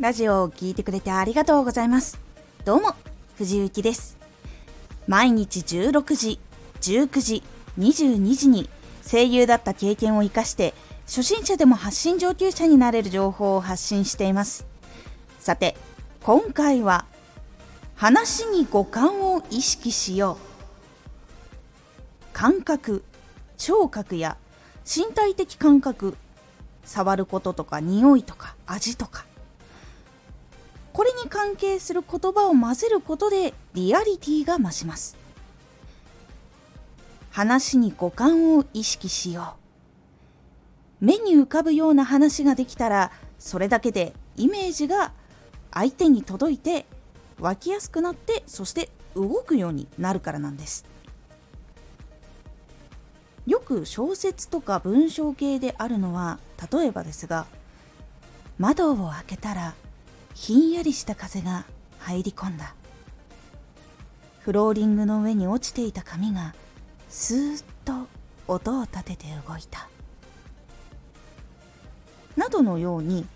ラジオを聴いてくれてありがとうございます。どうも、藤幸です。毎日16時、19時、22時に声優だった経験を活かして初心者でも発信上級者になれる情報を発信しています。さて、今回は話に五感を意識しよう。感覚、聴覚や身体的感覚、触ることとか匂いとか味とかこれに関係する言葉を混ぜることでリアリティが増します。話に五感を意識しよう。目に浮かぶような話ができたらそれだけでイメージが相手に届いて湧きやすくなってそして動くようになるからなんです。よく小説とか文章系であるのは例えばですが窓を開けたらひんやりした風が入り込んだ。フローリングの上に落ちていた紙がスーッと音を立てて動いた。などのように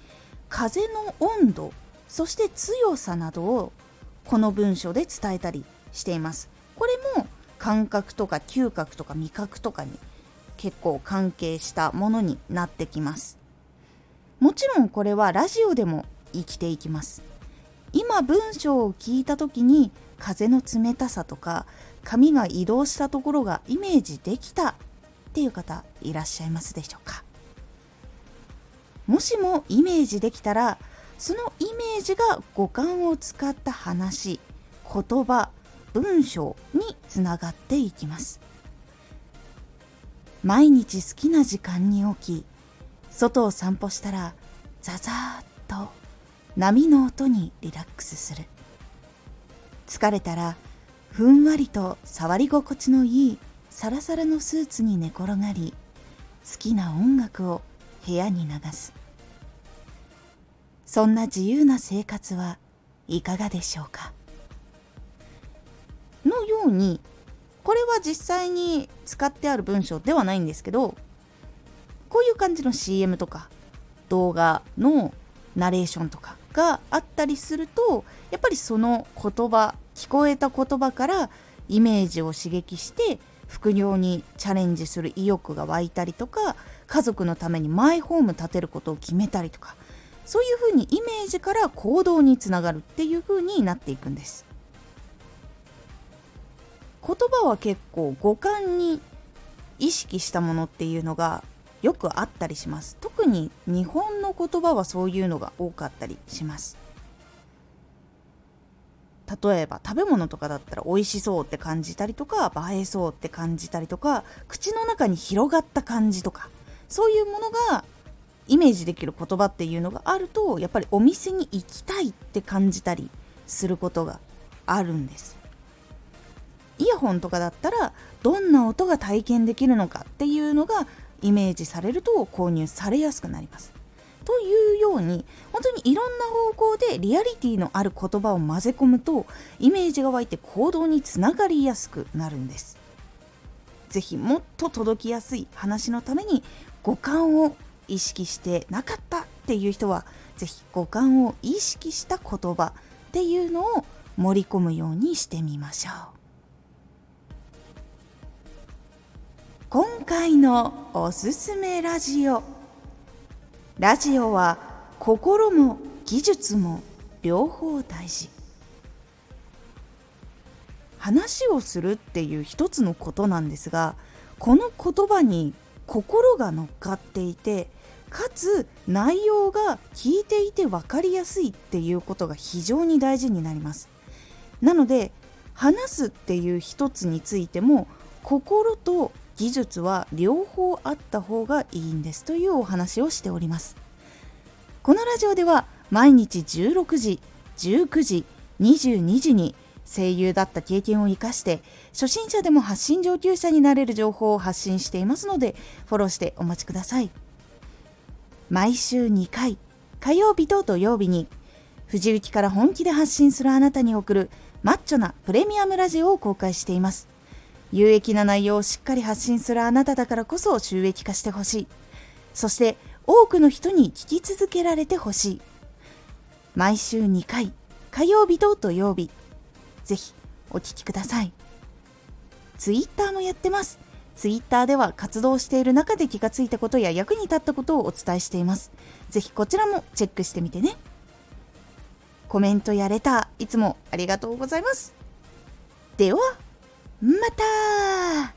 風の温度そして強さなどをこの文章で伝えたりしています。これも感覚とか嗅覚とか味覚とかに結構関係したものになってきます。もちろんこれはラジオでも生きていきます。今文章を聞いた時に風の冷たさとか髪が移動したところがイメージできたっていう方いらっしゃいますでしょうか。もしもイメージできたらそのイメージが五感を使った話言葉文章につながっていきます。毎日好きな時間に起き外を散歩したらザザーッと波の音にリラックスする。疲れたらふんわりと触り心地のいいサラサラのスーツに寝転がり好きな音楽を部屋に流す。そんな自由な生活はいかがでしょうか？のようにこれは実際に使ってある文章ではないんですけどこういう感じの CM とか動画のナレーションとかがあったりするとやっぱりその言葉聞こえた言葉からイメージを刺激して副業にチャレンジする意欲が湧いたりとか家族のためにマイホーム建てることを決めたりとかそういうふうにイメージから行動につながるっていうふうになっていくんです。言葉は結構五感に意識したものっていうのがよくあったりします。特に日本の言葉はそういうのが多かったりします。例えば食べ物とかだったら美味しそうって感じたりとか映えそうって感じたりとか口の中に広がった感じとかそういうものがイメージできる言葉っていうのがあるとやっぱりお店に行きたいって感じたりすることがあるんです。イヤホンとかだったらどんな音が体験できるのかっていうのがイメージされると購入されやすくなります。というように本当にいろんな方向でリアリティのある言葉を混ぜ込むとイメージが湧いて行動につながりやすくなるんです。是非もっと届きやすい話のために五感を意識してなかったっていう人は是非五感を意識した言葉っていうのを盛り込むようにしてみましょう。今回のおすすめラジオ。ラジオは心も技術も両方大事。話をするっていう一つのことなんですがこの言葉に心が乗っかっていてかつ内容が聞いていて分かりやすいっていうことが非常に大事になります。なので話すっていう一つについても心と技術は両方あった方がいいんですというお話をしております。このラジオでは毎日16時19時22時に声優だった経験を生かして初心者でも発信上級者になれる情報を発信していますのでフォローしてお待ちください。毎週2回火曜日と土曜日に藤雪から本気で発信するあなたに送るマッチョなプレミアムラジオを公開しています。有益な内容をしっかり発信するあなただからこそ収益化してほしい。そして多くの人に聞き続けられてほしい。毎週2回火曜日と土曜日。ぜひお聴きください。ツイッターもやってます。ツイッターでは活動している中で気がついたことや役に立ったことをお伝えしています。ぜひこちらもチェックしてみてね。コメントやレターいつもありがとうございます。ではまた